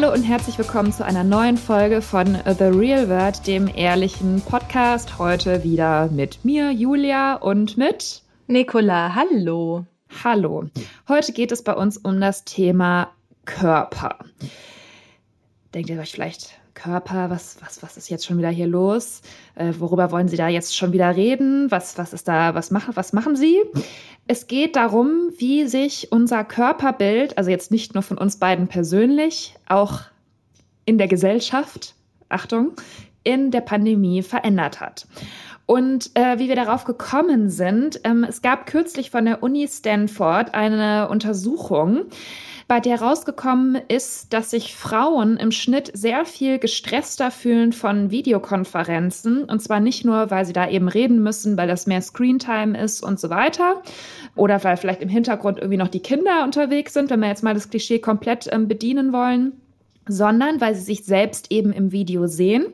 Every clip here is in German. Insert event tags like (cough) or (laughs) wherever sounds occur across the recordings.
Hallo und herzlich willkommen zu einer neuen Folge von The Real World, dem ehrlichen Podcast. Heute wieder mit mir, Julia, und mit Nicola. Hallo. Hallo. Heute geht es bei uns um das Thema Körper. Denkt ihr euch vielleicht, Körper, was, was, was ist jetzt schon wieder hier los? Äh, worüber wollen Sie da jetzt schon wieder reden? Was, was ist da, was machen, was machen Sie? Es geht darum, wie sich unser Körperbild, also jetzt nicht nur von uns beiden persönlich, auch in der Gesellschaft, Achtung, in der Pandemie verändert hat. Und äh, wie wir darauf gekommen sind, ähm, es gab kürzlich von der Uni Stanford eine Untersuchung, bei der rausgekommen ist, dass sich Frauen im Schnitt sehr viel gestresster fühlen von Videokonferenzen. Und zwar nicht nur, weil sie da eben reden müssen, weil das mehr Screentime ist und so weiter. Oder weil vielleicht im Hintergrund irgendwie noch die Kinder unterwegs sind, wenn wir jetzt mal das Klischee komplett ähm, bedienen wollen sondern weil sie sich selbst eben im Video sehen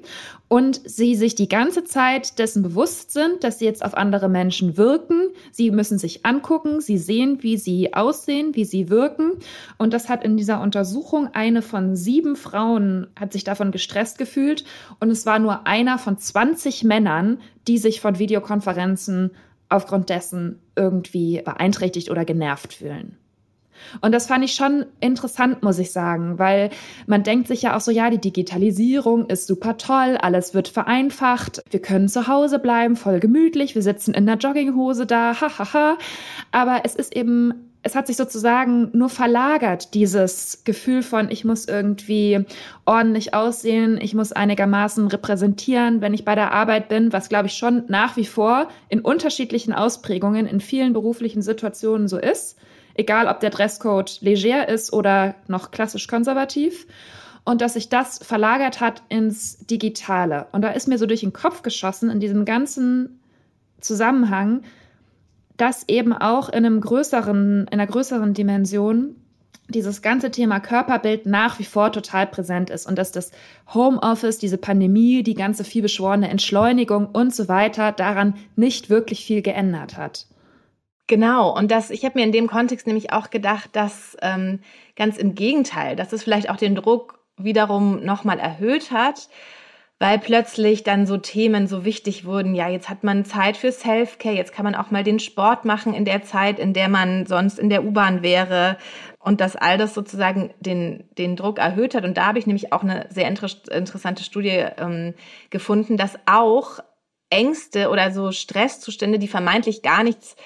und sie sich die ganze Zeit dessen bewusst sind, dass sie jetzt auf andere Menschen wirken. Sie müssen sich angucken, sie sehen, wie sie aussehen, wie sie wirken. Und das hat in dieser Untersuchung eine von sieben Frauen hat sich davon gestresst gefühlt und es war nur einer von 20 Männern, die sich von Videokonferenzen aufgrund dessen irgendwie beeinträchtigt oder genervt fühlen. Und das fand ich schon interessant, muss ich sagen, weil man denkt sich ja auch so, ja, die Digitalisierung ist super toll, alles wird vereinfacht, wir können zu Hause bleiben, voll gemütlich, wir sitzen in der Jogginghose da, hahaha. Ha, ha. Aber es ist eben es hat sich sozusagen nur verlagert, dieses Gefühl von, ich muss irgendwie ordentlich aussehen, ich muss einigermaßen repräsentieren, wenn ich bei der Arbeit bin, was glaube ich schon nach wie vor in unterschiedlichen Ausprägungen in vielen beruflichen Situationen so ist egal ob der Dresscode leger ist oder noch klassisch konservativ. Und dass sich das verlagert hat ins Digitale. Und da ist mir so durch den Kopf geschossen in diesem ganzen Zusammenhang, dass eben auch in einem größeren, in einer größeren Dimension dieses ganze Thema Körperbild nach wie vor total präsent ist und dass das Homeoffice, diese Pandemie, die ganze vielbeschworene Entschleunigung und so weiter daran nicht wirklich viel geändert hat. Genau, und das, ich habe mir in dem Kontext nämlich auch gedacht, dass ähm, ganz im Gegenteil, dass es vielleicht auch den Druck wiederum nochmal erhöht hat, weil plötzlich dann so Themen so wichtig wurden. Ja, jetzt hat man Zeit für Self-Care, jetzt kann man auch mal den Sport machen in der Zeit, in der man sonst in der U-Bahn wäre. Und dass all das sozusagen den, den Druck erhöht hat. Und da habe ich nämlich auch eine sehr inter interessante Studie ähm, gefunden, dass auch Ängste oder so Stresszustände, die vermeintlich gar nichts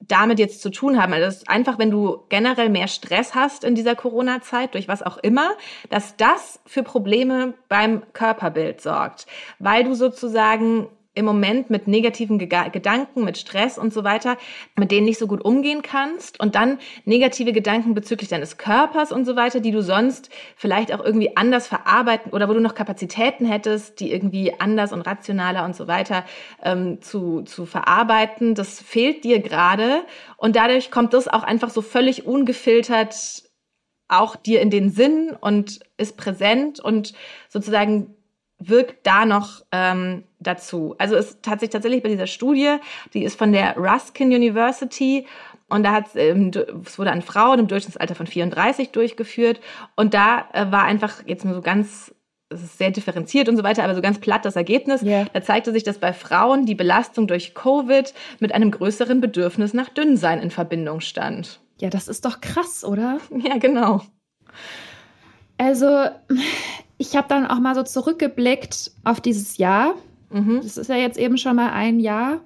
damit jetzt zu tun haben. Also das ist einfach, wenn du generell mehr Stress hast in dieser Corona-Zeit, durch was auch immer, dass das für Probleme beim Körperbild sorgt, weil du sozusagen im Moment mit negativen Gedanken, mit Stress und so weiter, mit denen nicht so gut umgehen kannst und dann negative Gedanken bezüglich deines Körpers und so weiter, die du sonst vielleicht auch irgendwie anders verarbeiten oder wo du noch Kapazitäten hättest, die irgendwie anders und rationaler und so weiter ähm, zu, zu verarbeiten. Das fehlt dir gerade und dadurch kommt das auch einfach so völlig ungefiltert auch dir in den Sinn und ist präsent und sozusagen wirkt da noch ähm, dazu. Also es hat sich tatsächlich bei dieser Studie, die ist von der Ruskin University und da hat ähm, es wurde an Frauen im Durchschnittsalter von 34 durchgeführt und da äh, war einfach jetzt nur so ganz es ist sehr differenziert und so weiter, aber so ganz platt das Ergebnis. Yeah. Da zeigte sich, dass bei Frauen die Belastung durch Covid mit einem größeren Bedürfnis nach Dünnsein in Verbindung stand. Ja, das ist doch krass, oder? (laughs) Ja, genau. Also, ich habe dann auch mal so zurückgeblickt auf dieses Jahr. Mhm. Das ist ja jetzt eben schon mal ein Jahr.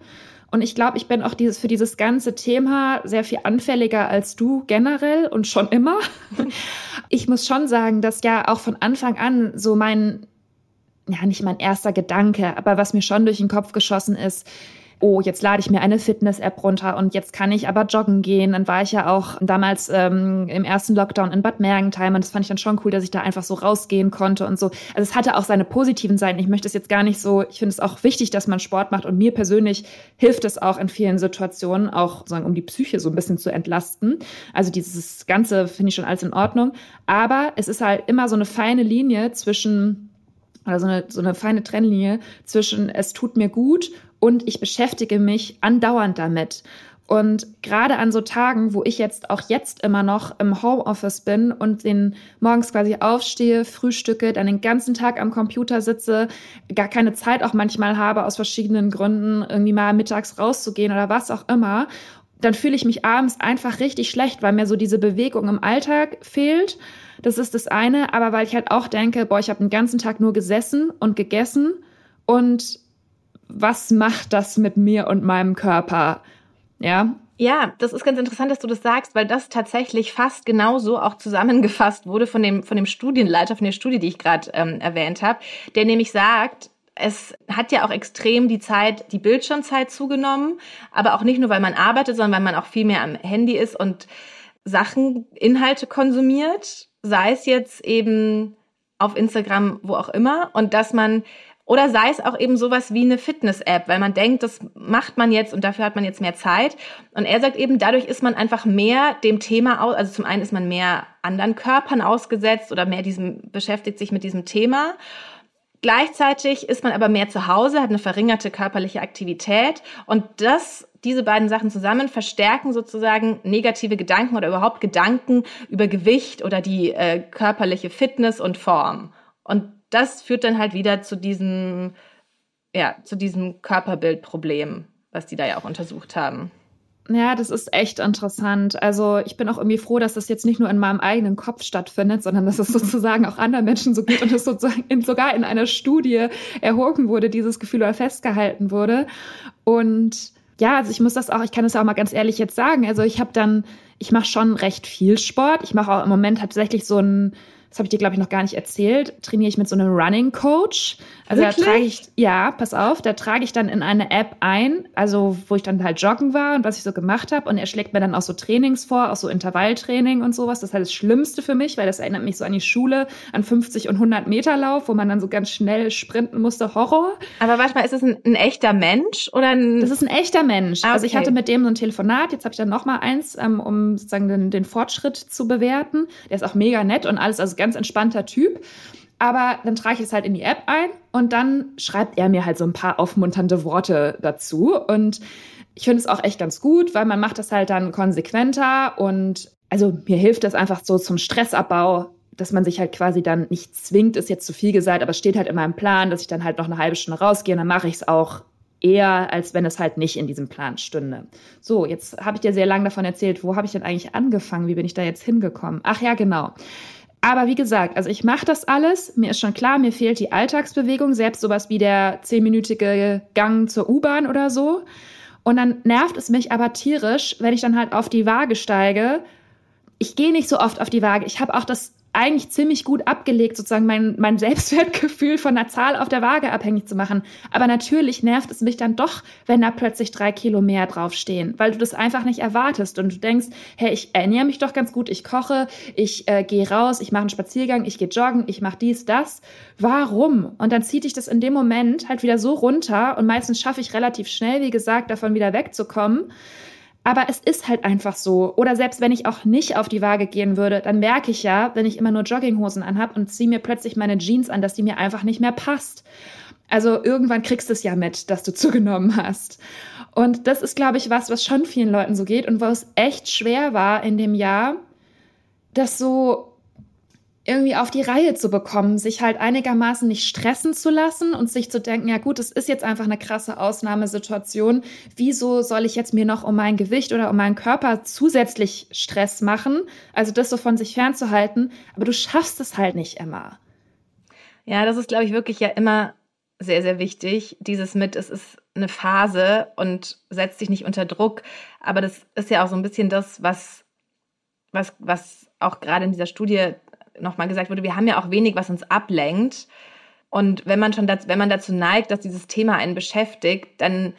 Und ich glaube, ich bin auch dieses, für dieses ganze Thema sehr viel anfälliger als du generell und schon immer. (laughs) Ich muss schon sagen, dass ja auch von Anfang an so mein, ja, nicht mein erster Gedanke, aber was mir schon durch den Kopf geschossen ist, oh, jetzt lade ich mir eine Fitness-App runter und jetzt kann ich aber joggen gehen. Dann war ich ja auch damals ähm, im ersten Lockdown in Bad Mergentheim und das fand ich dann schon cool, dass ich da einfach so rausgehen konnte und so. Also es hatte auch seine positiven Seiten. Ich möchte es jetzt gar nicht so, ich finde es auch wichtig, dass man Sport macht und mir persönlich hilft es auch in vielen Situationen, auch sagen, um die Psyche so ein bisschen zu entlasten. Also dieses Ganze finde ich schon alles in Ordnung. Aber es ist halt immer so eine feine Linie zwischen oder so eine, so eine feine Trennlinie zwischen es tut mir gut und ich beschäftige mich andauernd damit. Und gerade an so Tagen, wo ich jetzt auch jetzt immer noch im Homeoffice bin und den morgens quasi aufstehe, frühstücke, dann den ganzen Tag am Computer sitze, gar keine Zeit auch manchmal habe aus verschiedenen Gründen, irgendwie mal mittags rauszugehen oder was auch immer, dann fühle ich mich abends einfach richtig schlecht, weil mir so diese Bewegung im Alltag fehlt. Das ist das eine, aber weil ich halt auch denke, boah, ich habe den ganzen Tag nur gesessen und gegessen und was macht das mit mir und meinem Körper? Ja. Ja, das ist ganz interessant, dass du das sagst, weil das tatsächlich fast genauso auch zusammengefasst wurde von dem, von dem Studienleiter, von der Studie, die ich gerade ähm, erwähnt habe, der nämlich sagt, es hat ja auch extrem die Zeit, die Bildschirmzeit zugenommen, aber auch nicht nur, weil man arbeitet, sondern weil man auch viel mehr am Handy ist und Sachen, Inhalte konsumiert, sei es jetzt eben auf Instagram, wo auch immer, und dass man oder sei es auch eben sowas wie eine Fitness-App, weil man denkt, das macht man jetzt und dafür hat man jetzt mehr Zeit. Und er sagt eben, dadurch ist man einfach mehr dem Thema aus, also zum einen ist man mehr anderen Körpern ausgesetzt oder mehr diesem, beschäftigt sich mit diesem Thema. Gleichzeitig ist man aber mehr zu Hause, hat eine verringerte körperliche Aktivität und das, diese beiden Sachen zusammen verstärken sozusagen negative Gedanken oder überhaupt Gedanken über Gewicht oder die äh, körperliche Fitness und Form. Und das führt dann halt wieder zu diesem, ja, zu diesem Körperbildproblem, was die da ja auch untersucht haben. Ja, das ist echt interessant. Also ich bin auch irgendwie froh, dass das jetzt nicht nur in meinem eigenen Kopf stattfindet, sondern dass es (laughs) sozusagen auch anderen Menschen so geht und es sozusagen in, sogar in einer Studie erhoben wurde, dieses Gefühl oder festgehalten wurde. Und ja, also ich muss das auch, ich kann das auch mal ganz ehrlich jetzt sagen. Also ich habe dann, ich mache schon recht viel Sport. Ich mache auch im Moment tatsächlich so ein das habe ich dir, glaube ich, noch gar nicht erzählt, trainiere ich mit so einem Running Coach. Also Wirklich? da trage ich, ja, pass auf, da trage ich dann in eine App ein, also wo ich dann halt joggen war und was ich so gemacht habe. Und er schlägt mir dann auch so Trainings vor, auch so Intervalltraining und sowas. Das ist halt das Schlimmste für mich, weil das erinnert mich so an die Schule, an 50 und 100 Meter Lauf, wo man dann so ganz schnell sprinten musste. Horror. Aber warte mal, ist das ein, ein echter Mensch oder ein... Das ist ein echter Mensch. Ah, okay. Also ich hatte mit dem so ein Telefonat, jetzt habe ich dann noch mal eins, ähm, um sozusagen den, den Fortschritt zu bewerten. Der ist auch mega nett und alles, also ganz entspannter Typ. Aber dann trage ich es halt in die App ein und dann schreibt er mir halt so ein paar aufmunternde Worte dazu. Und ich finde es auch echt ganz gut, weil man macht das halt dann konsequenter und also mir hilft das einfach so zum Stressabbau, dass man sich halt quasi dann nicht zwingt, ist jetzt zu viel gesagt, aber es steht halt in meinem Plan, dass ich dann halt noch eine halbe Stunde rausgehe und dann mache ich es auch eher, als wenn es halt nicht in diesem Plan stünde. So, jetzt habe ich dir sehr lange davon erzählt, wo habe ich denn eigentlich angefangen? Wie bin ich da jetzt hingekommen? Ach ja, genau. Aber wie gesagt, also ich mache das alles. Mir ist schon klar, mir fehlt die Alltagsbewegung, selbst sowas wie der zehnminütige Gang zur U-Bahn oder so. Und dann nervt es mich aber tierisch, wenn ich dann halt auf die Waage steige. Ich gehe nicht so oft auf die Waage. Ich habe auch das eigentlich ziemlich gut abgelegt, sozusagen mein, mein Selbstwertgefühl von einer Zahl auf der Waage abhängig zu machen. Aber natürlich nervt es mich dann doch, wenn da plötzlich drei Kilo mehr draufstehen, weil du das einfach nicht erwartest und du denkst, hey, ich ernähre mich doch ganz gut, ich koche, ich äh, gehe raus, ich mache einen Spaziergang, ich gehe joggen, ich mache dies, das. Warum? Und dann zieht dich das in dem Moment halt wieder so runter und meistens schaffe ich relativ schnell, wie gesagt, davon wieder wegzukommen. Aber es ist halt einfach so. Oder selbst wenn ich auch nicht auf die Waage gehen würde, dann merke ich ja, wenn ich immer nur Jogginghosen anhab und ziehe mir plötzlich meine Jeans an, dass die mir einfach nicht mehr passt. Also irgendwann kriegst du es ja mit, dass du (laughs) zugenommen hast. Und das ist, glaube ich, was, was schon vielen Leuten so geht und wo es echt schwer war in dem Jahr, das so irgendwie auf die Reihe zu bekommen, sich halt einigermaßen nicht stressen zu lassen und sich zu denken, ja gut, es ist jetzt einfach eine krasse Ausnahmesituation. Wieso soll ich jetzt mir noch um mein Gewicht oder um meinen Körper zusätzlich Stress machen? Also das so von sich fernzuhalten. Aber du schaffst es halt nicht immer. Ja, das ist, glaube ich, wirklich ja immer sehr, sehr wichtig. Dieses mit, es ist eine Phase und setzt dich nicht unter Druck. Aber das ist ja auch so ein bisschen das, was, was, was auch gerade in dieser Studie nochmal gesagt wurde, wir haben ja auch wenig, was uns ablenkt. Und wenn man schon dazu, wenn man dazu neigt, dass dieses Thema einen beschäftigt, dann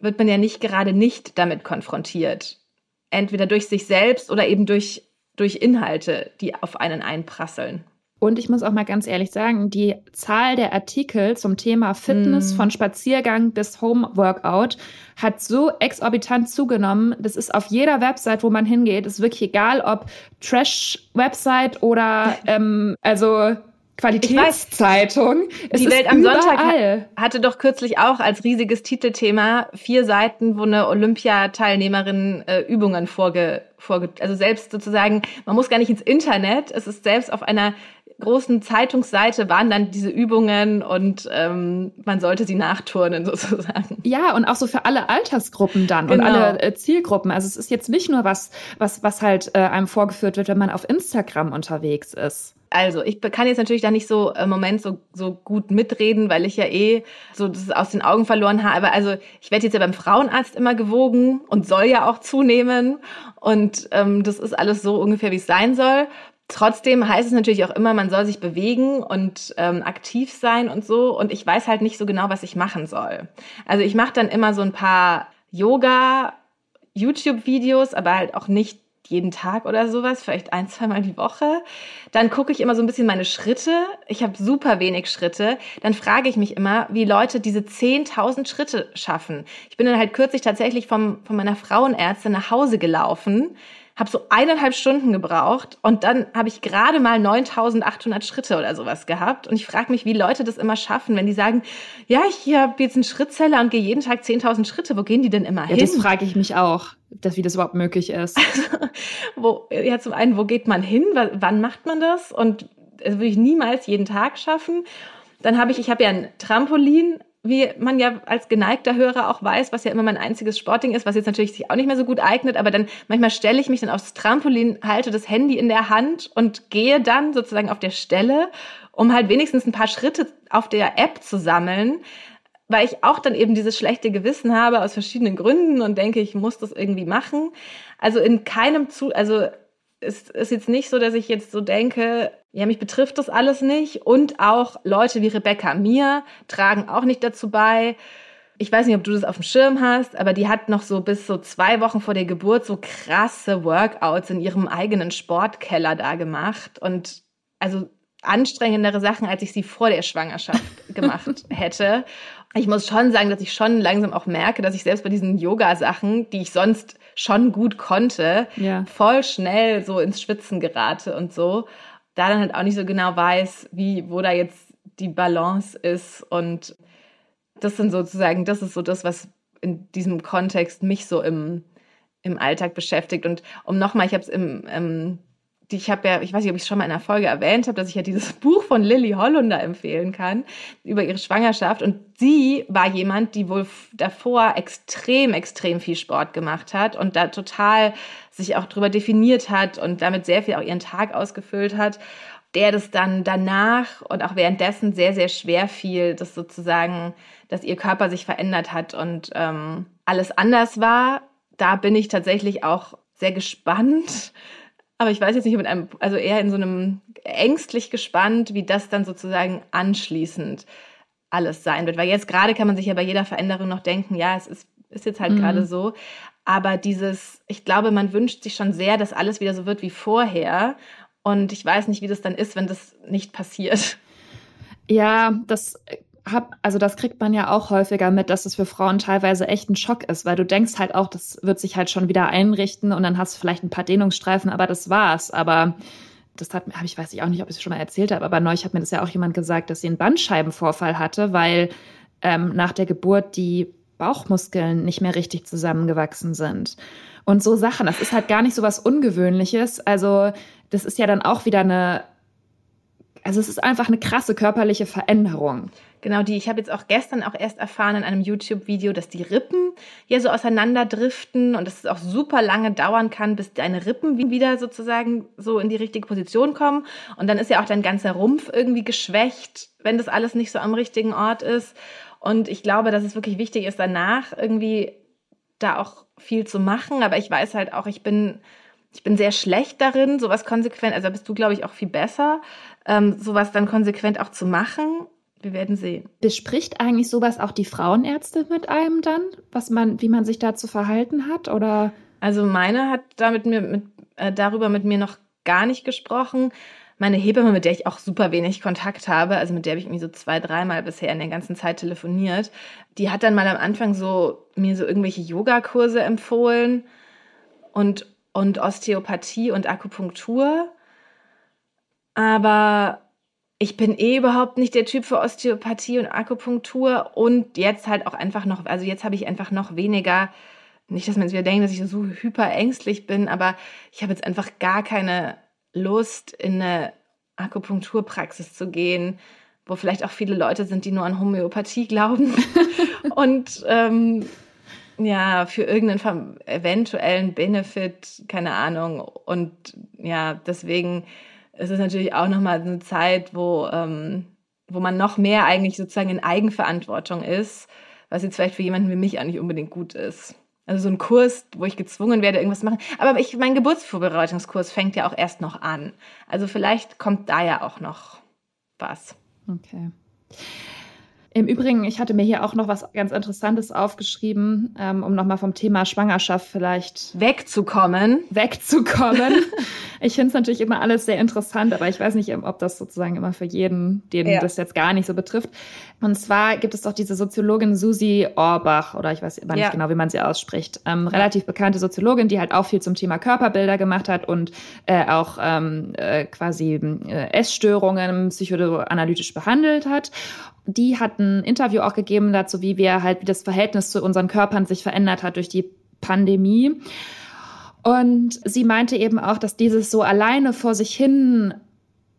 wird man ja nicht gerade nicht damit konfrontiert. Entweder durch sich selbst oder eben durch, durch Inhalte, die auf einen einprasseln. Und ich muss auch mal ganz ehrlich sagen, die Zahl der Artikel zum Thema Fitness mm. von Spaziergang bis Home-Workout hat so exorbitant zugenommen. Das ist auf jeder Website, wo man hingeht, ist wirklich egal, ob Trash-Website oder (laughs) ähm, also Qualitätszeitung. Es die Welt am überall. Sonntag hatte doch kürzlich auch als riesiges Titelthema vier Seiten, wo eine Olympiateilnehmerin äh, Übungen vorge, vorge, also selbst sozusagen, man muss gar nicht ins Internet, es ist selbst auf einer großen Zeitungsseite waren dann diese Übungen und ähm, man sollte sie nachturnen (laughs) sozusagen. Ja, und auch so für alle Altersgruppen dann genau. und alle äh, Zielgruppen. Also es ist jetzt nicht nur was, was, was halt äh, einem vorgeführt wird, wenn man auf Instagram unterwegs ist. Also, ich kann jetzt natürlich da nicht so im Moment so, so gut mitreden, weil ich ja eh so das aus den Augen verloren habe. Also, ich werde jetzt ja beim Frauenarzt immer gewogen und soll ja auch zunehmen. Und ähm, das ist alles so ungefähr, wie es sein soll. Trotzdem heißt es natürlich auch immer, man soll sich bewegen und ähm, aktiv sein und so. Und ich weiß halt nicht so genau, was ich machen soll. Also ich mache dann immer so ein paar Yoga, YouTube-Videos, aber halt auch nicht jeden Tag oder sowas, vielleicht ein, zweimal die Woche. Dann gucke ich immer so ein bisschen meine Schritte. Ich habe super wenig Schritte. Dann frage ich mich immer, wie Leute diese 10.000 Schritte schaffen. Ich bin dann halt kürzlich tatsächlich vom, von meiner Frauenärztin nach Hause gelaufen habe so eineinhalb Stunden gebraucht und dann habe ich gerade mal 9800 Schritte oder sowas gehabt. Und ich frage mich, wie Leute das immer schaffen, wenn die sagen, ja, ich habe jetzt einen Schrittzeller und gehe jeden Tag 10.000 Schritte. Wo gehen die denn immer ja, hin? Das frage ich mich auch, dass, wie das überhaupt möglich ist. (laughs) Also, wo, ja, zum einen, wo geht man hin? wann macht man das? Und das würde ich niemals jeden Tag schaffen. Dann habe ich, ich habe ja ein Trampolin wie man ja als geneigter Hörer auch weiß, was ja immer mein einziges Sportding ist, was jetzt natürlich sich auch nicht mehr so gut eignet, aber dann manchmal stelle ich mich dann aufs Trampolin, halte das Handy in der Hand und gehe dann sozusagen auf der Stelle, um halt wenigstens ein paar Schritte auf der App zu sammeln, weil ich auch dann eben dieses schlechte Gewissen habe aus verschiedenen Gründen und denke, ich muss das irgendwie machen. Also in keinem zu, also es ist jetzt nicht so, dass ich jetzt so denke, ja, mich betrifft das alles nicht. Und auch Leute wie Rebecca Mir tragen auch nicht dazu bei. Ich weiß nicht, ob du das auf dem Schirm hast, aber die hat noch so bis so zwei Wochen vor der Geburt so krasse Workouts in ihrem eigenen Sportkeller da gemacht. Und also anstrengendere Sachen, als ich sie vor der Schwangerschaft (laughs) gemacht hätte. Ich muss schon sagen, dass ich schon langsam auch merke, dass ich selbst bei diesen Yoga-Sachen, die ich sonst schon gut konnte, ja. voll schnell so ins Schwitzen gerate und so da dann halt auch nicht so genau weiß, wie, wo da jetzt die Balance ist. Und das sind sozusagen, das ist so das, was in diesem Kontext mich so im, im Alltag beschäftigt. Und um nochmal, ich habe es im, im die ich habe ja, ich weiß nicht, ob ich es schon mal in einer Folge erwähnt habe, dass ich ja dieses (laughs) Buch von Lilly Hollunder empfehlen kann über ihre Schwangerschaft. Und sie war jemand, die wohl davor extrem, extrem viel Sport gemacht hat und da total sich auch drüber definiert hat und damit sehr viel auch ihren Tag ausgefüllt hat der das dann danach und auch währenddessen sehr, sehr schwer fiel, dass sozusagen, dass ihr Körper sich verändert hat und ähm, alles anders war. Da bin ich tatsächlich auch sehr gespannt, aber ich weiß jetzt nicht, mit einem, also eher in so einem ängstlich gespannt, wie das dann sozusagen anschließend alles sein wird. Weil jetzt gerade kann man sich ja bei jeder Veränderung noch denken, ja, es ist, ist jetzt halt mhm. gerade so. Aber dieses, ich glaube, man wünscht sich schon sehr, dass alles wieder so wird wie vorher. Und ich weiß nicht, wie das dann ist, wenn das nicht passiert. Ja, das hab, also das kriegt man ja auch häufiger mit, dass es für Frauen teilweise echt ein Schock ist, weil du denkst halt auch, das wird sich halt schon wieder einrichten und dann hast du vielleicht ein paar Dehnungsstreifen, aber das war's. Aber das hat, hab ich weiß ich auch nicht, ob ich es schon mal erzählt habe, aber neulich hat mir das ja auch jemand gesagt, dass sie einen Bandscheibenvorfall hatte, weil ähm, nach der Geburt die Bauchmuskeln nicht mehr richtig zusammengewachsen sind. Und so Sachen, das ist halt gar nicht so was Ungewöhnliches. Also das ist ja dann auch wieder eine also es ist einfach eine krasse körperliche Veränderung. Genau, die ich habe jetzt auch gestern auch erst erfahren in einem YouTube-Video, dass die Rippen ja so auseinanderdriften und dass es auch super lange dauern kann, bis deine Rippen wieder sozusagen so in die richtige Position kommen. Und dann ist ja auch dein ganzer Rumpf irgendwie geschwächt, wenn das alles nicht so am richtigen Ort ist. Und ich glaube, dass es wirklich wichtig ist, danach irgendwie da auch viel zu machen. Aber ich weiß halt auch, ich bin ich bin sehr schlecht darin, sowas konsequent, also bist du, glaube ich, auch viel besser, ähm, sowas dann konsequent auch zu machen. wir werden sehen. Bespricht eigentlich sowas auch die Frauenärzte mit einem dann, was man, wie man sich da zu verhalten hat? Oder? Also meine hat damit mir mit, äh, darüber mit mir noch gar nicht gesprochen. Meine Hebamme, mit der ich auch super wenig Kontakt habe, also mit der habe ich irgendwie so zwei, dreimal bisher in der ganzen Zeit telefoniert, die hat dann mal am Anfang so mir so irgendwelche Yogakurse empfohlen und, und Osteopathie und Akupunktur. Aber ich bin eh überhaupt nicht der Typ für Osteopathie und Akupunktur und jetzt halt auch einfach noch, also jetzt habe ich einfach noch weniger, nicht, dass man jetzt wieder denkt, dass ich so hyper ängstlich bin, aber ich habe jetzt einfach gar keine Lust, in eine Akupunkturpraxis zu gehen, wo vielleicht auch viele Leute sind, die nur an Homöopathie glauben (laughs) und ähm, ja, für irgendeinen eventuellen Benefit, keine Ahnung. Und ja, deswegen ist es natürlich auch nochmal eine Zeit, wo, ähm, wo man noch mehr eigentlich sozusagen in Eigenverantwortung ist, was jetzt vielleicht für jemanden wie mich auch nicht unbedingt gut ist. Also so ein Kurs, wo ich gezwungen werde, irgendwas zu machen. Aber ich, mein Geburtsvorbereitungskurs fängt ja auch erst noch an. Also vielleicht kommt da ja auch noch was. Okay. Im Übrigen, ich hatte mir hier auch noch was ganz Interessantes aufgeschrieben, ähm, um nochmal vom Thema Schwangerschaft vielleicht wegzukommen. Wegzukommen. (laughs) ich finde es natürlich immer alles sehr interessant, aber ich weiß nicht, ob das sozusagen immer für jeden, den ja. das jetzt gar nicht so betrifft. Und zwar gibt es doch diese Soziologin Susi Orbach, oder ich weiß immer nicht ja. genau, wie man sie ausspricht, ähm, relativ bekannte Soziologin, die halt auch viel zum Thema Körperbilder gemacht hat und äh, auch ähm, äh, quasi äh, Essstörungen psychoanalytisch behandelt hat die hat ein Interview auch gegeben dazu, wie wir halt, wie das Verhältnis zu unseren Körpern sich verändert hat durch die Pandemie. Und sie meinte eben auch, dass dieses so alleine vor sich hin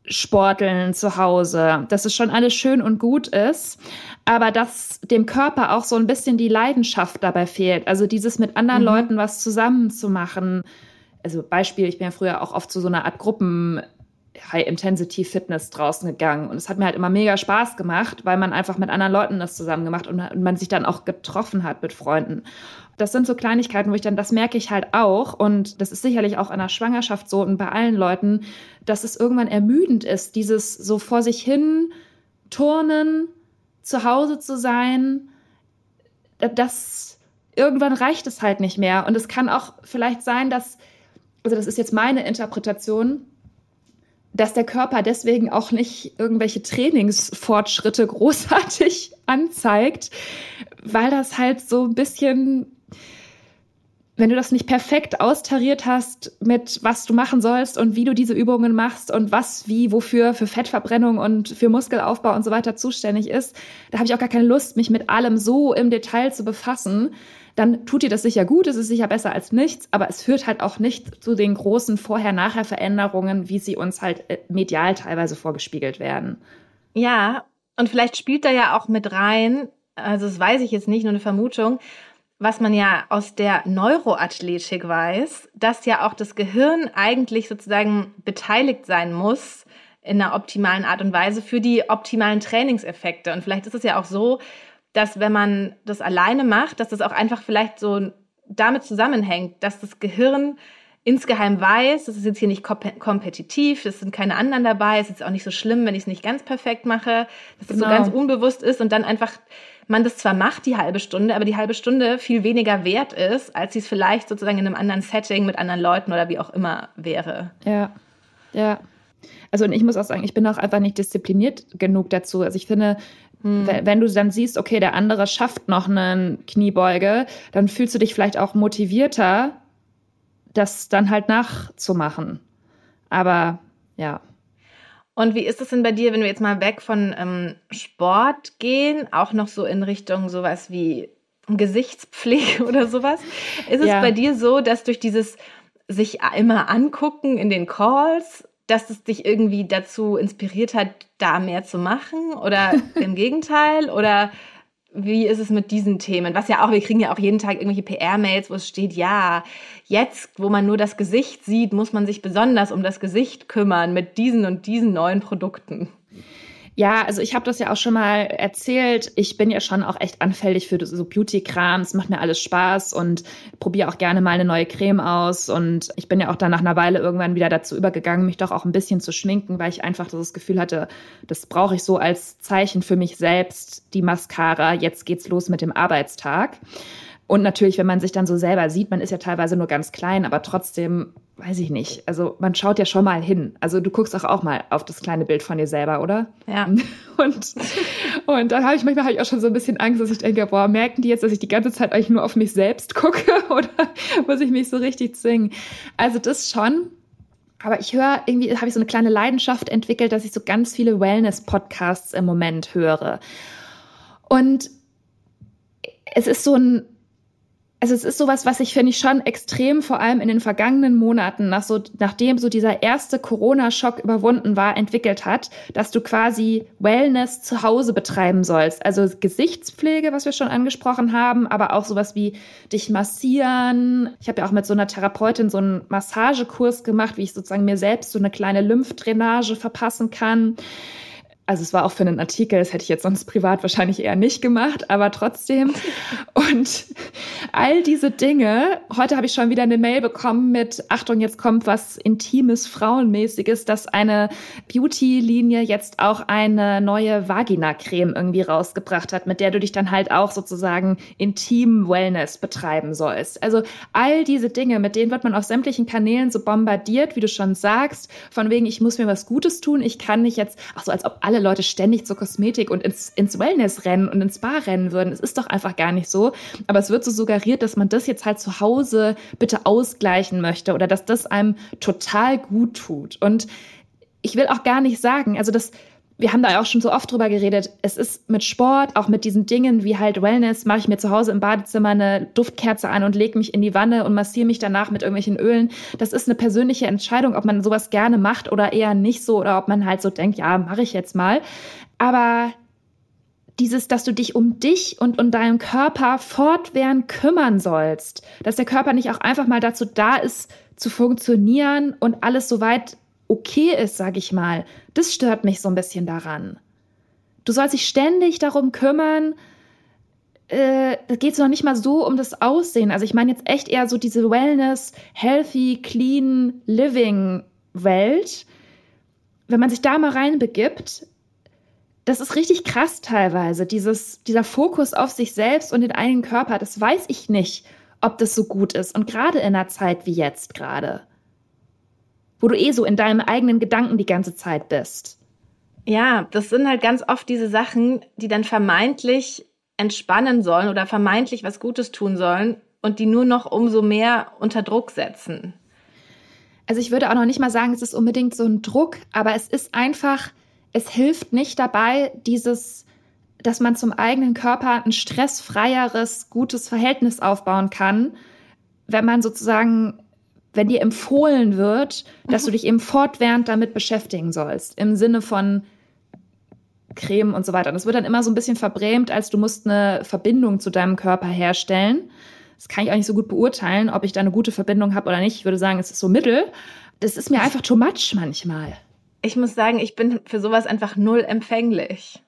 Sporteln zu Hause, dass es schon alles schön und gut ist, aber dass dem Körper auch so ein bisschen die Leidenschaft dabei fehlt. Also dieses mit anderen mhm. Leuten was zusammen zu machen. Also Beispiel, ich bin ja früher auch oft zu so einer Art Gruppen High-Intensity-Fitness draußen gegangen. Und es hat mir halt immer mega Spaß gemacht, weil man einfach mit anderen Leuten das zusammen gemacht und, man sich dann auch getroffen hat mit Freunden. Das sind so Kleinigkeiten, wo ich dann, das merke ich halt auch. Und das ist sicherlich auch an der Schwangerschaft so und bei allen Leuten, dass es irgendwann ermüdend ist, dieses so vor sich hin turnen, zu Hause zu sein. Das irgendwann reicht es halt nicht mehr. Und es kann auch vielleicht sein, dass, also das ist jetzt meine Interpretation, dass der Körper deswegen auch nicht irgendwelche Trainingsfortschritte großartig (laughs) anzeigt, weil das halt so ein bisschen, wenn du das nicht perfekt austariert hast mit was du machen sollst und wie du diese Übungen machst und was wie wofür für Fettverbrennung und für Muskelaufbau und so weiter zuständig ist, da habe ich auch gar keine Lust, mich mit allem so im Detail zu befassen, dann tut dir das sicher gut, es ist sicher besser als nichts, aber es führt halt auch nicht zu den großen Vorher-Nachher-Veränderungen, wie sie uns halt äh, medial teilweise vorgespiegelt werden. Ja, und vielleicht spielt da ja auch mit rein, also das weiß ich jetzt nicht, nur eine Vermutung, was man ja aus der Neuroathletik weiß, dass ja auch das Gehirn eigentlich sozusagen beteiligt sein muss in einer optimalen Art und Weise für die optimalen Trainingseffekte. Und vielleicht ist es ja auch so, dass wenn man das alleine macht, dass das auch einfach vielleicht so damit zusammenhängt, dass das Gehirn insgeheim weiß, das ist jetzt hier nicht kompetitiv, es sind keine anderen dabei, es ist jetzt auch nicht so schlimm, wenn ich es nicht ganz perfekt mache, dass das genau. so ganz unbewusst ist und dann einfach man das zwar macht, die halbe Stunde, aber die halbe Stunde viel weniger wert ist, als sie es vielleicht sozusagen in einem anderen Setting mit anderen Leuten oder wie auch immer wäre. Ja, ja. Also und ich muss auch sagen, ich bin auch einfach nicht diszipliniert genug dazu. Also ich finde, hm. Wenn du dann siehst, okay, der andere schafft noch eine Kniebeuge, dann fühlst du dich vielleicht auch motivierter, das dann halt nachzumachen. Aber ja. Und wie ist es denn bei dir, wenn wir jetzt mal weg von ähm, Sport gehen, auch noch so in Richtung sowas wie Gesichtspflege (laughs) oder sowas? Ist es ja. bei dir so, dass durch dieses sich immer angucken in den Calls dass es dich irgendwie dazu inspiriert hat, da mehr zu machen? Oder (laughs) im Gegenteil? Oder wie ist es mit diesen Themen? Was ja auch, wir kriegen ja auch jeden Tag irgendwelche PR-Mails, wo es steht, ja, jetzt, wo man nur das Gesicht sieht, muss man sich besonders um das Gesicht kümmern mit diesen und diesen neuen Produkten. Ja, also ich habe das ja auch schon mal erzählt. Ich bin ja schon auch echt anfällig für so Beauty-Krams. Macht mir alles Spaß und probiere auch gerne mal eine neue Creme aus. Und ich bin ja auch dann nach einer Weile irgendwann wieder dazu übergegangen, mich doch auch ein bisschen zu schminken, weil ich einfach das Gefühl hatte, das brauche ich so als Zeichen für mich selbst, die Mascara. Jetzt geht's los mit dem Arbeitstag. Und natürlich, wenn man sich dann so selber sieht, man ist ja teilweise nur ganz klein, aber trotzdem, weiß ich nicht. Also man schaut ja schon mal hin. Also du guckst auch, auch mal auf das kleine Bild von dir selber, oder? Ja. (laughs) Und, und dann habe ich manchmal hab ich auch schon so ein bisschen Angst, dass ich denke, boah, merken die jetzt, dass ich die ganze Zeit eigentlich nur auf mich selbst gucke (laughs) oder muss ich mich so richtig zwingen? Also das schon. Aber ich höre, irgendwie habe ich so eine kleine Leidenschaft entwickelt, dass ich so ganz viele Wellness-Podcasts im Moment höre. Und es ist so ein also es ist sowas, was ich finde ich schon extrem vor allem in den vergangenen Monaten, nach so, nachdem so dieser erste Corona-Schock überwunden war, entwickelt hat, dass du quasi Wellness zu Hause betreiben sollst. Also Gesichtspflege, was wir schon angesprochen haben, aber auch sowas wie dich massieren. Ich habe ja auch mit so einer Therapeutin so einen Massagekurs gemacht, wie ich sozusagen mir selbst so eine kleine Lymphdrainage verpassen kann also es war auch für einen Artikel, das hätte ich jetzt sonst privat wahrscheinlich eher nicht gemacht, aber trotzdem. Und all diese Dinge, heute habe ich schon wieder eine Mail bekommen mit, Achtung, jetzt kommt was Intimes, Frauenmäßiges, dass eine Beauty-Linie jetzt auch eine neue Vagina-Creme irgendwie rausgebracht hat, mit der du dich dann halt auch sozusagen intim Wellness betreiben sollst. Also all diese Dinge, mit denen wird man auf sämtlichen Kanälen so bombardiert, wie du schon sagst, von wegen, ich muss mir was Gutes tun, ich kann nicht jetzt, ach so, als ob alle Leute ständig zur Kosmetik und ins, ins Wellness rennen und ins Spa rennen würden. Es ist doch einfach gar nicht so. Aber es wird so suggeriert, dass man das jetzt halt zu Hause bitte ausgleichen möchte oder dass das einem total gut tut. Und ich will auch gar nicht sagen, also das, wir haben da auch schon so oft drüber geredet. Es ist mit Sport, auch mit diesen Dingen wie halt Wellness, mache ich mir zu Hause im Badezimmer eine Duftkerze an und lege mich in die Wanne und massiere mich danach mit irgendwelchen Ölen. Das ist eine persönliche Entscheidung, ob man sowas gerne macht oder eher nicht so oder ob man halt so denkt, ja, mache ich jetzt mal. Aber dieses, dass du dich um dich und um deinen Körper fortwährend kümmern sollst, dass der Körper nicht auch einfach mal dazu da ist, zu funktionieren und alles soweit okay ist, sag ich mal, das stört mich so ein bisschen daran. Du sollst dich ständig darum kümmern, äh, da geht es noch nicht mal so um das Aussehen. Also ich meine jetzt echt eher so diese Wellness, Healthy, Clean Living Welt. Wenn man sich da mal reinbegibt, das ist richtig krass teilweise, dieses, dieser Fokus auf sich selbst und den eigenen Körper. Das weiß ich nicht, ob das so gut ist. Und gerade in einer Zeit wie jetzt gerade wo du eh so in deinem eigenen Gedanken die ganze Zeit bist. Ja, das sind halt ganz oft diese Sachen, die dann vermeintlich entspannen sollen oder vermeintlich was Gutes tun sollen und die nur noch umso mehr unter Druck setzen. Also ich würde auch noch nicht mal sagen, es ist unbedingt so ein Druck, aber es ist einfach, es hilft nicht dabei, dieses, dass man zum eigenen Körper ein stressfreieres, gutes Verhältnis aufbauen kann, wenn man sozusagen wenn dir empfohlen wird, dass du mhm. dich eben fortwährend damit beschäftigen sollst, im Sinne von Creme und so weiter. das wird dann immer so ein bisschen verbrämt, als du musst eine Verbindung zu deinem Körper herstellen. Das kann ich auch nicht so gut beurteilen, ob ich da eine gute Verbindung habe oder nicht. Ich würde sagen, es ist so mittel. Das ist mir einfach too much manchmal. Ich muss sagen, ich bin für sowas einfach null empfänglich.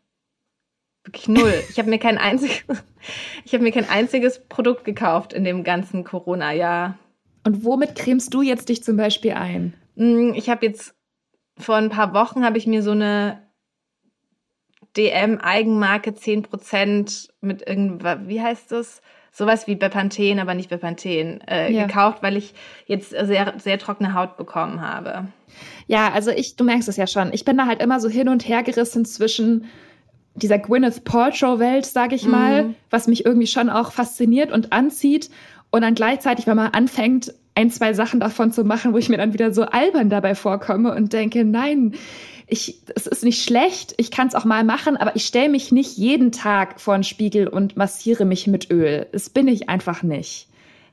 Wirklich null. Ich habe mir kein einziges, (laughs) ich habe mir kein einziges Produkt gekauft in dem ganzen Corona-Jahr. Und womit cremst du jetzt dich zum Beispiel ein? Mm, ich habe jetzt vor ein paar Wochen habe ich mir so eine DM Eigenmarke 10% mit irgendwas, wie heißt das? Sowas wie Bepanthen, aber nicht Bepanthen, äh, ja. gekauft, weil ich jetzt sehr, sehr trockene Haut bekommen habe. Ja, also ich, du merkst es ja schon. Ich bin da halt immer so hin und her gerissen zwischen dieser Gwyneth Paltrow-Welt, sag ich mal, mm. was mich irgendwie schon auch fasziniert und anzieht und dann gleichzeitig, wenn man anfängt, ein, zwei Sachen davon zu machen, wo ich mir dann wieder so albern dabei vorkomme und denke, nein, ich, es ist nicht schlecht, ich kann es auch mal machen, aber ich stelle mich nicht jeden Tag vor den Spiegel und massiere mich mit Öl. Das bin ich einfach nicht.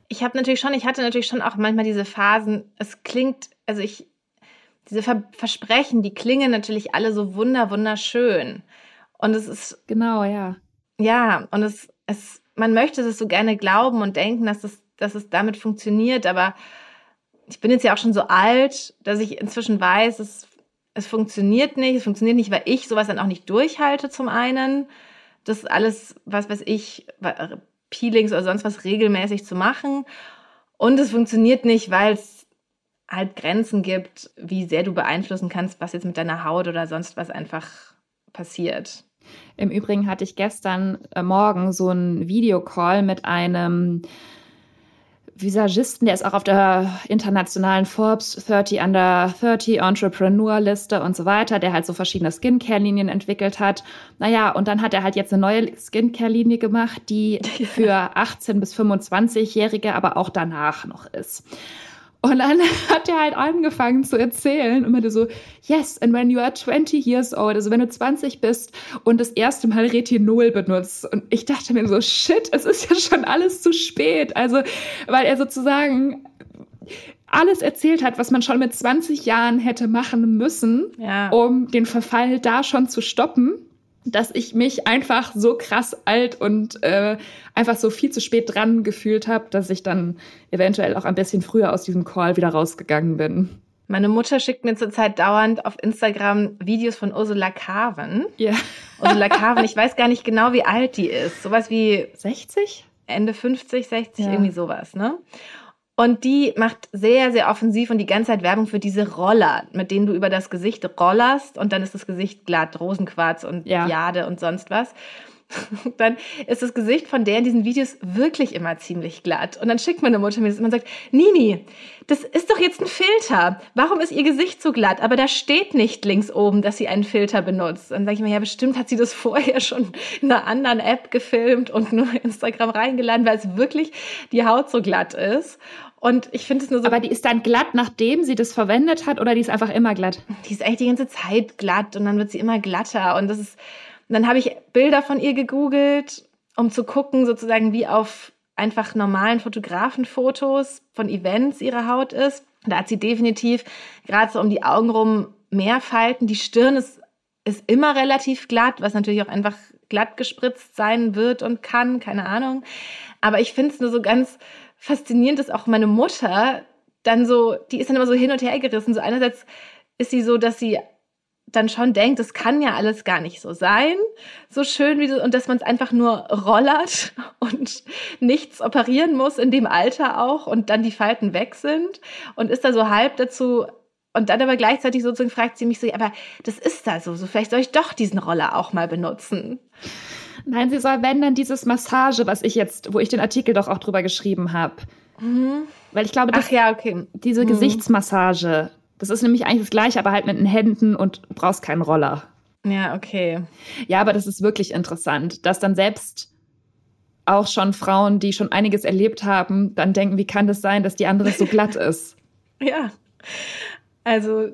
Ich habe natürlich schon, ich hatte natürlich schon auch manchmal diese Phasen, es klingt, also ich, diese Ver Versprechen, die klingen natürlich alle so wunder, wunderschön. Und es ist. Genau, ja. Ja, und es, es man möchte es so gerne glauben und denken, dass es, dass es damit funktioniert, aber ich bin jetzt ja auch schon so alt, dass ich inzwischen weiß, es, es funktioniert nicht. Es funktioniert nicht, weil ich sowas dann auch nicht durchhalte zum einen. Das alles, was weiß ich, Peelings oder sonst was regelmäßig zu machen. Und es funktioniert nicht, weil es halt Grenzen gibt, wie sehr du beeinflussen kannst, was jetzt mit deiner Haut oder sonst was einfach passiert. Im Übrigen hatte ich gestern äh, Morgen so einen Videocall mit einem Visagisten, der ist auch auf der internationalen Forbes 30 Under 30 Entrepreneur Liste und so weiter, der halt so verschiedene Skincare-Linien entwickelt hat. Naja, und dann hat er halt jetzt eine neue Skincare-Linie gemacht, die (laughs) für 18 bis 25-Jährige, aber auch danach noch ist. Und dann (laughs) hat er halt angefangen zu erzählen und meinte so, yes, and when you are 20 years old, also wenn du 20 bist und das erste Mal Retinol benutzt. Und ich dachte mir so, shit, es ist ja schon alles zu spät. Also, weil er sozusagen alles erzählt hat, was man schon mit 20 Jahren hätte machen müssen, ja. um den Verfall da schon zu stoppen dass ich mich einfach so krass alt und äh, einfach so viel zu spät dran gefühlt habe, dass ich dann eventuell auch ein bisschen früher aus diesem Call wieder rausgegangen bin. Meine Mutter schickt mir zurzeit dauernd auf Instagram Videos von Ursula Carven. Ja. (laughs) Ursula Carven, ich weiß gar nicht genau, wie alt die ist. Sowas wie 60? Ende 50, 60, ja. irgendwie sowas, ne? Und die macht sehr, sehr offensiv und die ganze Zeit Werbung für diese Roller, mit denen du über das Gesicht rollerst und dann ist das Gesicht glatt, Rosenquarz und ja. Jade und sonst was. (laughs) dann ist das Gesicht von der in diesen Videos wirklich immer ziemlich glatt. Und dann schickt meine Mutter mir das und man sagt, Nini, das ist doch jetzt ein Filter. Warum ist ihr Gesicht so glatt? Aber da steht nicht links oben, dass sie einen Filter benutzt. Dann sage ich mir, ja, bestimmt hat sie das vorher (laughs) schon in einer anderen App gefilmt und nur Instagram reingeladen, weil es wirklich die Haut so glatt ist. Und ich finde es nur so. Aber die ist dann glatt, nachdem sie das verwendet hat, oder die ist einfach immer glatt? Die ist echt die ganze Zeit glatt und dann wird sie immer glatter. Und das ist und dann habe ich Bilder von ihr gegoogelt, um zu gucken, sozusagen, wie auf einfach normalen Fotografenfotos von Events ihre Haut ist. Da hat sie definitiv gerade so um die Augen rum mehr Falten. Die Stirn ist, ist immer relativ glatt, was natürlich auch einfach glatt gespritzt sein wird und kann, keine Ahnung. Aber ich finde es nur so ganz faszinierend, dass auch meine Mutter dann so, die ist dann immer so hin und her gerissen. So einerseits ist sie so, dass sie dann schon denkt, das kann ja alles gar nicht so sein, so schön wie das, und dass man es einfach nur rollert (laughs) und nichts operieren muss in dem Alter auch und dann die Falten weg sind und ist da so halb dazu und dann aber gleichzeitig sozusagen fragt sie mich so, aber das ist da so, so vielleicht soll ich doch diesen Roller auch mal benutzen. Nein, sie soll, wenn dann dieses Massage, was ich jetzt, wo ich den Artikel doch auch drüber geschrieben habe. Mhm. Weil ich glaube, dass ja, okay. diese mhm. Gesichtsmassage, das ist nämlich eigentlich das Gleiche, aber halt mit den Händen und du brauchst keinen Roller. Ja, okay. Ja, aber das ist wirklich interessant, dass dann selbst auch schon Frauen, die schon einiges erlebt haben, dann denken, wie kann das sein, dass die andere so glatt (laughs) ist? ja. Also,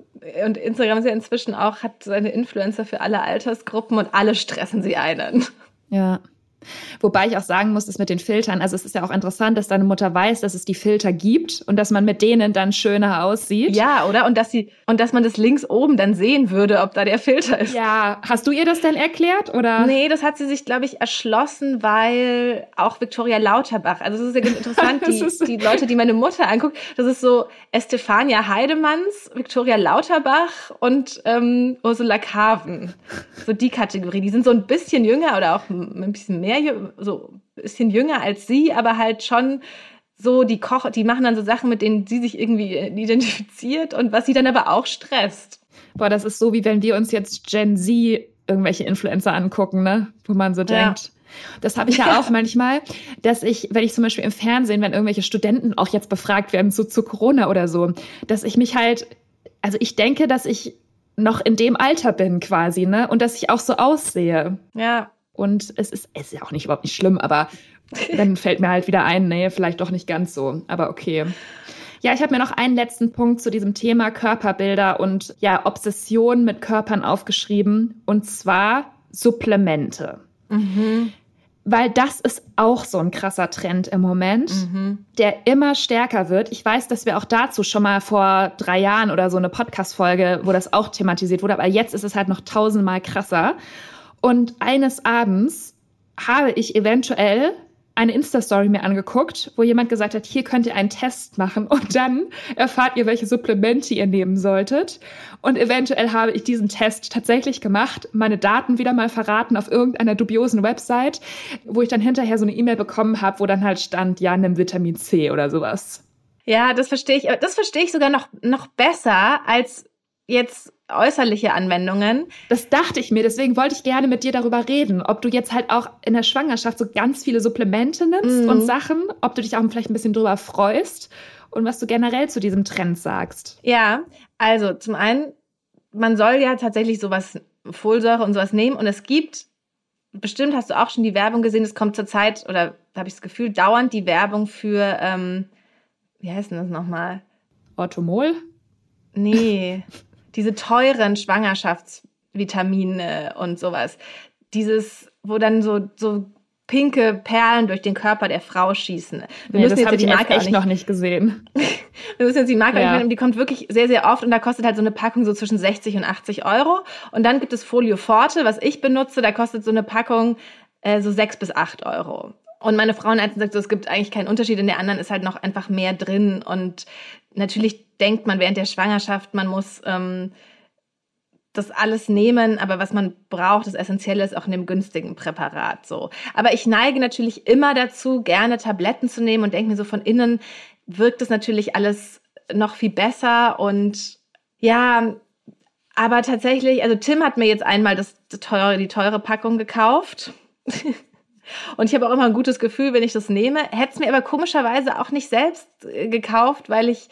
und Instagram ist ja inzwischen auch, hat seine Influencer für alle Altersgruppen und alle stressen sie einen. Ja. Wobei ich auch sagen muss, dass mit den Filtern, also es ist ja auch interessant, dass deine Mutter weiß, dass es die Filter gibt und dass man mit denen dann schöner aussieht. Ja, oder? Und dass sie, und dass man das links oben dann sehen würde, ob da der Filter ist. Ja. Hast du ihr das denn erklärt, oder? Nee, das hat sie sich, glaube ich, erschlossen, weil auch Victoria Lauterbach, also das ist ja ganz interessant, (laughs) die, die Leute, die meine Mutter anguckt, das ist so Estefania Heidemanns, Victoria Lauterbach und ähm, Ursula Carven. So die Kategorie. Die sind so ein bisschen jünger oder auch ein bisschen mehr mehr, so ein bisschen jünger als sie, aber halt schon so, die Koch, die machen dann so Sachen, mit denen sie sich irgendwie identifiziert und was sie dann aber auch stresst. Boah, das ist so, wie wenn wir uns jetzt Gen Z irgendwelche Influencer angucken, ne? Wo man so ja. denkt. Das habe ich ja (laughs) auch manchmal, dass ich, wenn ich zum Beispiel im Fernsehen, wenn irgendwelche Studenten auch jetzt befragt werden, so zu Corona oder so, dass ich mich halt, also ich denke, dass ich noch in dem Alter bin quasi, ne? Und dass ich auch so aussehe. Ja. Und es ist, es ist ja auch nicht überhaupt nicht schlimm, aber (laughs) dann fällt mir halt wieder ein, nee, vielleicht doch nicht ganz so. Aber okay. Ja, ich habe mir noch einen letzten Punkt zu diesem Thema Körperbilder und ja, Obsession mit Körpern aufgeschrieben. Und zwar Supplemente. Mhm. Weil das ist auch so ein krasser Trend im Moment, mhm. der immer stärker wird. Ich weiß, dass wir auch dazu schon mal vor drei Jahren oder so eine Podcast-Folge, wo das auch thematisiert wurde, aber jetzt ist es halt noch tausendmal krasser. Und eines Abends habe ich eventuell eine Insta-Story mir angeguckt, wo jemand gesagt hat, hier könnt ihr einen Test machen und dann erfahrt ihr, welche Supplemente ihr nehmen solltet. Und eventuell habe ich diesen Test tatsächlich gemacht, meine Daten wieder mal verraten auf irgendeiner dubiosen Website, wo ich dann hinterher so eine E-Mail bekommen habe, wo dann halt stand, ja, nimm Vitamin C oder sowas. Ja, das verstehe ich. Das verstehe ich sogar noch, noch besser als jetzt äußerliche Anwendungen. Das dachte ich mir, deswegen wollte ich gerne mit dir darüber reden, ob du jetzt halt auch in der Schwangerschaft so ganz viele Supplemente nimmst mm. und Sachen, ob du dich auch vielleicht ein bisschen drüber freust und was du generell zu diesem Trend sagst. Ja, also zum einen, man soll ja tatsächlich sowas Folsäure und sowas nehmen und es gibt bestimmt hast du auch schon die Werbung gesehen, es kommt zurzeit oder da habe ich das Gefühl dauernd die Werbung für ähm, wie heißt denn das nochmal? Orthomol? Nee. (laughs) diese teuren Schwangerschaftsvitamine und sowas. Dieses, wo dann so, so pinke Perlen durch den Körper der Frau schießen. Wir nee, müssen jetzt die Marke echt nicht, noch nicht gesehen. (laughs) Wir müssen jetzt die Marke ja. nicht die kommt wirklich sehr, sehr oft und da kostet halt so eine Packung so zwischen 60 und 80 Euro. Und dann gibt es Folio Forte, was ich benutze, da kostet so eine Packung äh, so 6 bis 8 Euro. Und meine Frauenärztin sagt so, es gibt eigentlich keinen Unterschied, in der anderen ist halt noch einfach mehr drin und natürlich denkt man während der Schwangerschaft, man muss ähm, das alles nehmen, aber was man braucht, das Essentielle ist auch in dem günstigen Präparat so. Aber ich neige natürlich immer dazu, gerne Tabletten zu nehmen und denke mir so von innen wirkt es natürlich alles noch viel besser und ja, aber tatsächlich, also Tim hat mir jetzt einmal das, das teure, die teure Packung gekauft. (laughs) Und ich habe auch immer ein gutes Gefühl, wenn ich das nehme. Hätte es mir aber komischerweise auch nicht selbst äh, gekauft, weil ich,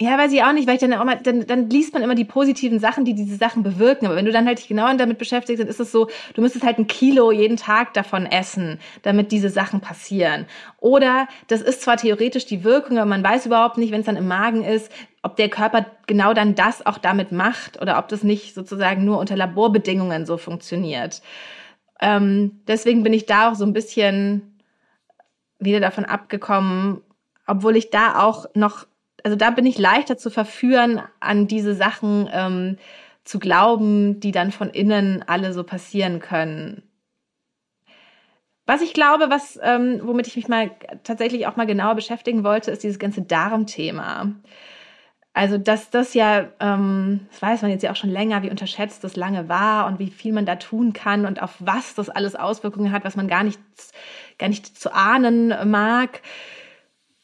ja, weiß ich auch nicht, weil ich dann auch mal, dann, dann liest man immer die positiven Sachen, die diese Sachen bewirken. Aber wenn du dann halt dich genau damit beschäftigst, dann ist es so, du müsstest halt ein Kilo jeden Tag davon essen, damit diese Sachen passieren. Oder das ist zwar theoretisch die Wirkung, aber man weiß überhaupt nicht, wenn es dann im Magen ist, ob der Körper genau dann das auch damit macht oder ob das nicht sozusagen nur unter Laborbedingungen so funktioniert. Ähm, deswegen bin ich da auch so ein bisschen wieder davon abgekommen, obwohl ich da auch noch, also da bin ich leichter zu verführen, an diese Sachen ähm, zu glauben, die dann von innen alle so passieren können. Was ich glaube, was, ähm, womit ich mich mal tatsächlich auch mal genauer beschäftigen wollte, ist dieses ganze Darmthema. Also, dass das ja, ähm, das weiß man jetzt ja auch schon länger, wie unterschätzt das lange war und wie viel man da tun kann und auf was das alles Auswirkungen hat, was man gar nicht, gar nicht zu ahnen mag.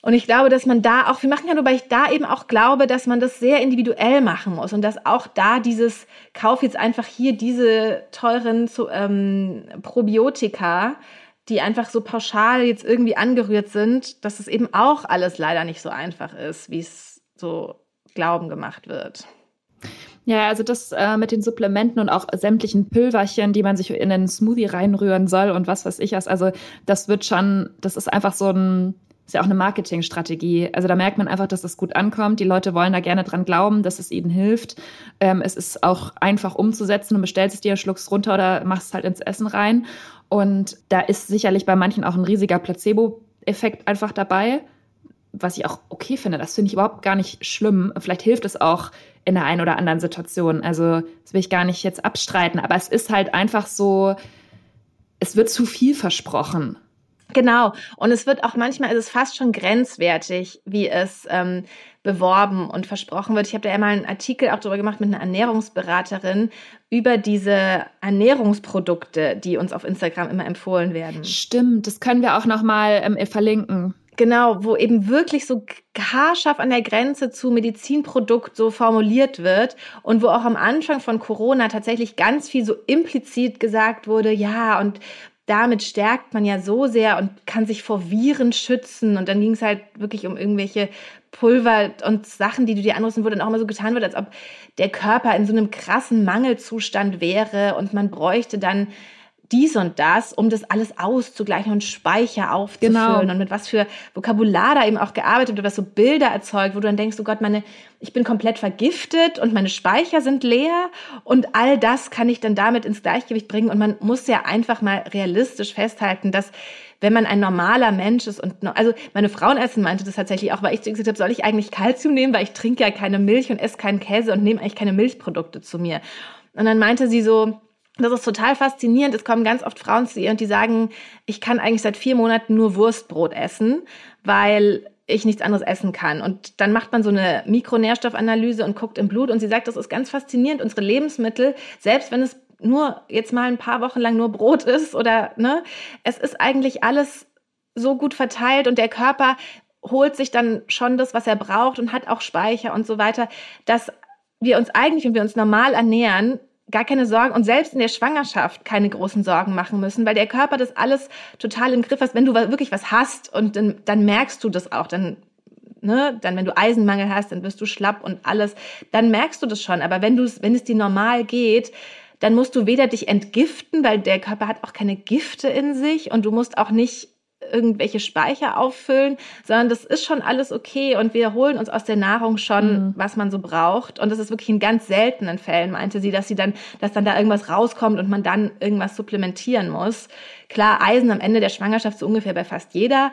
Und ich glaube, dass man da auch viel machen kann, wobei ich da eben auch glaube, dass man das sehr individuell machen muss und dass auch da dieses Kauf jetzt einfach hier diese teuren ähm, Probiotika, die einfach so pauschal jetzt irgendwie angerührt sind, dass es eben auch alles leider nicht so einfach ist, wie es so Glauben gemacht wird. Ja, also das äh, mit den Supplementen und auch sämtlichen Pülverchen, die man sich in einen Smoothie reinrühren soll und was weiß ich was. Also das wird schon, das ist einfach so ein, ist ja auch eine Marketingstrategie. Also da merkt man einfach, dass das gut ankommt. Die Leute wollen da gerne dran glauben, dass es ihnen hilft. Ähm, es ist auch einfach umzusetzen und bestellst es dir, schluckst runter oder machst es halt ins Essen rein. Und da ist sicherlich bei manchen auch ein riesiger Placebo-Effekt einfach dabei was ich auch okay finde. Das finde ich überhaupt gar nicht schlimm. Vielleicht hilft es auch in der einen oder anderen Situation. Also, das will ich gar nicht jetzt abstreiten. Aber es ist halt einfach so, es wird zu viel versprochen. Genau. Und es wird auch manchmal, ist es fast schon grenzwertig, wie es ähm, beworben und versprochen wird. Ich habe da ja mal einen Artikel auch darüber gemacht mit einer Ernährungsberaterin über diese Ernährungsprodukte, die uns auf Instagram immer empfohlen werden. Stimmt, das können wir auch noch mal ähm, verlinken. Genau, wo eben wirklich so haarscharf an der Grenze zu Medizinprodukt so formuliert wird und wo auch am Anfang von Corona tatsächlich ganz viel so implizit gesagt wurde, ja, und damit stärkt man ja so sehr und kann sich vor Viren schützen. Und dann ging es halt wirklich um irgendwelche Pulver und Sachen, die du dir anrüsten, wo dann auch immer so getan wird, als ob der Körper in so einem krassen Mangelzustand wäre und man bräuchte dann dies und das, um das alles auszugleichen und Speicher aufzufüllen genau. und mit was für Vokabular da eben auch gearbeitet wird, was so Bilder erzeugt, wo du dann denkst, oh Gott, meine, ich bin komplett vergiftet und meine Speicher sind leer und all das kann ich dann damit ins Gleichgewicht bringen und man muss ja einfach mal realistisch festhalten, dass wenn man ein normaler Mensch ist und also meine Frauenärztin meinte das tatsächlich auch, weil ich gesagt habe, soll ich eigentlich Kalzium nehmen, weil ich trinke ja keine Milch und esse keinen Käse und nehme eigentlich keine Milchprodukte zu mir. Und dann meinte sie so, Das ist total faszinierend. Es kommen ganz oft Frauen zu ihr und die sagen, ich kann eigentlich seit vier Monaten nur Wurstbrot essen, weil ich nichts anderes essen kann. Und dann macht man so eine Mikronährstoffanalyse und guckt im Blut und sie sagt, das ist ganz faszinierend. Unsere Lebensmittel, selbst wenn es nur jetzt mal ein paar Wochen lang nur Brot ist oder ne, es ist eigentlich alles so gut verteilt und der Körper holt sich dann schon das, was er braucht und hat auch Speicher und so weiter, dass wir uns eigentlich, wenn wir uns normal ernähren, gar keine Sorgen und selbst in der Schwangerschaft keine großen Sorgen machen müssen, weil der Körper das alles total im Griff hat. Wenn du wirklich was hast und dann, dann merkst du das auch, dann Ne, dann wenn du Eisenmangel hast, dann wirst du schlapp und alles, dann merkst du das schon. Aber wenn du wenn es dir normal geht, dann musst du weder dich entgiften, weil der Körper hat auch keine Gifte in sich und du musst auch nicht irgendwelche Speicher auffüllen, sondern das ist schon alles okay und wir holen uns aus der Nahrung schon, mhm. was man so braucht. Und das ist wirklich in ganz seltenen Fällen, meinte sie, dass sie dann, dass dann da irgendwas rauskommt und man dann irgendwas supplementieren muss. Klar, Eisen am Ende der Schwangerschaft so ungefähr bei fast jeder.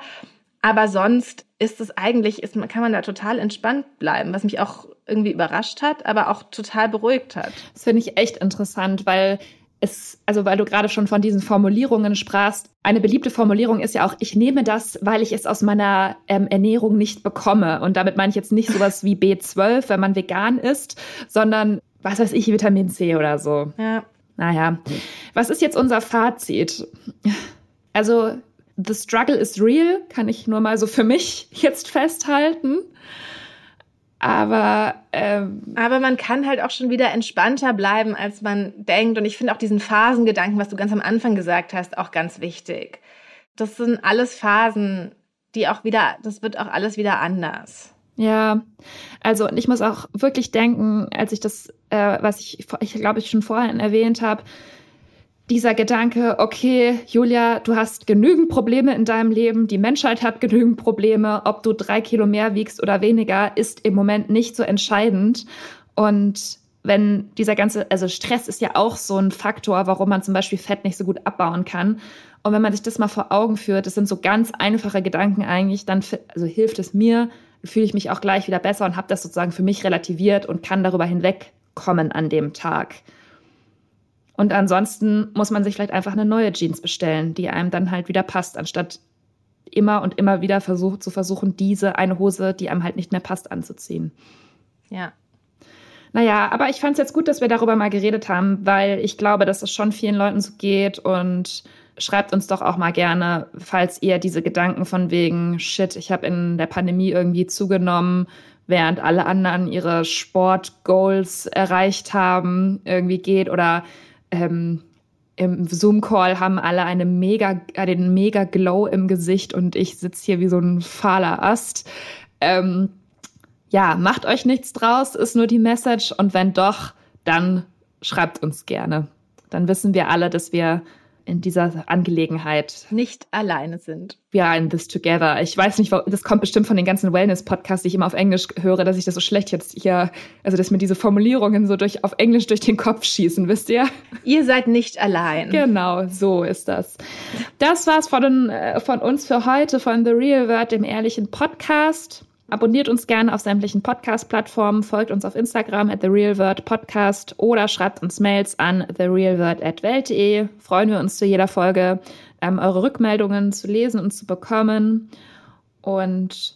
Aber sonst ist es eigentlich, ist, kann man da total entspannt bleiben, was mich auch irgendwie überrascht hat, aber auch total beruhigt hat. Das finde ich echt interessant, weil es, also weil du gerade schon von diesen Formulierungen sprachst, eine beliebte Formulierung ist ja auch, ich nehme das, weil ich es aus meiner ähm, Ernährung nicht bekomme. Und damit meine ich jetzt nicht sowas wie B12, (laughs) wenn man vegan ist, sondern was weiß ich, Vitamin C oder so. Ja. Naja, was ist jetzt unser Fazit? Also, the struggle is real, kann ich nur mal so für mich (laughs) jetzt festhalten. Aber, ähm, aber man kann halt auch schon wieder entspannter bleiben, als man denkt. Und ich finde auch diesen Phasengedanken, was du ganz am Anfang gesagt hast, auch ganz wichtig. Das sind alles Phasen, die auch wieder, das wird auch alles wieder anders. Ja, also und ich muss auch wirklich denken, als ich das, äh, was ich, ich glaube ich schon vorhin erwähnt habe, dieser Gedanke, okay, Julia, du hast genügend Probleme in deinem Leben, die Menschheit hat genügend Probleme, ob du drei Kilo mehr wiegst oder weniger, ist im Moment nicht so entscheidend. Und wenn dieser ganze, also Stress ist ja auch so ein Faktor, warum man zum Beispiel Fett nicht so gut abbauen kann. Und wenn man sich das mal vor Augen führt, das sind so ganz einfache Gedanken eigentlich, dann also hilft es mir, fühle ich mich auch gleich wieder besser und habe das sozusagen für mich relativiert und kann darüber hinwegkommen an dem Tag. Und ansonsten muss man sich vielleicht einfach eine neue Jeans bestellen, die einem dann halt wieder passt, anstatt immer und immer wieder versuch, zu versuchen, diese eine Hose, die einem halt nicht mehr passt, anzuziehen. Ja. Naja, aber ich fand es jetzt gut, dass wir darüber mal geredet haben, weil ich glaube, dass es schon vielen Leuten so geht und schreibt uns doch auch mal gerne, falls ihr diese Gedanken von wegen, shit, ich habe in der Pandemie irgendwie zugenommen, während alle anderen ihre Sport-Goals erreicht haben, irgendwie geht oder ähm, im Zoom-Call haben alle eine mega, einen mega Glow im Gesicht und ich sitze hier wie so ein fahler Ast. Ähm, ja, macht euch nichts draus, ist nur die Message. Und wenn doch, dann schreibt uns gerne. Dann wissen wir alle, dass wir in dieser Angelegenheit nicht alleine sind. We are in this together. Ich weiß nicht, das kommt bestimmt von den ganzen Wellness-Podcasts, die ich immer auf Englisch höre, dass ich das so schlecht jetzt hier, also dass mir diese Formulierungen so durch, auf Englisch durch den Kopf schießen, wisst ihr? Ihr seid nicht allein. Genau, so ist das. Das war's von, äh, von uns für heute, von The Real Word, dem ehrlichen Podcast. Abonniert uns gerne auf sämtlichen Podcast-Plattformen, folgt uns auf Instagram at The Real Word Podcast oder schreibt uns Mails an therealword.welt.de. Freuen wir uns zu jeder Folge, ähm, eure Rückmeldungen zu lesen und zu bekommen. Und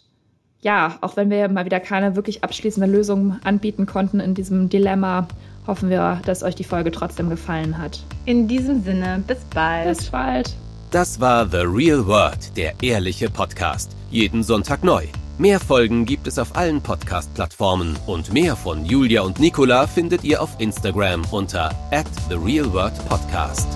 ja, auch wenn wir mal wieder keine wirklich abschließende Lösung anbieten konnten in diesem Dilemma, hoffen wir, dass euch die Folge trotzdem gefallen hat. In diesem Sinne, bis bald. Bis bald. Das war The Real World, der ehrliche Podcast. Jeden Sonntag neu. Mehr Folgen gibt es auf allen Podcast-Plattformen und mehr von Julia und Nicola findet ihr auf Instagram unter at The Real World Podcast.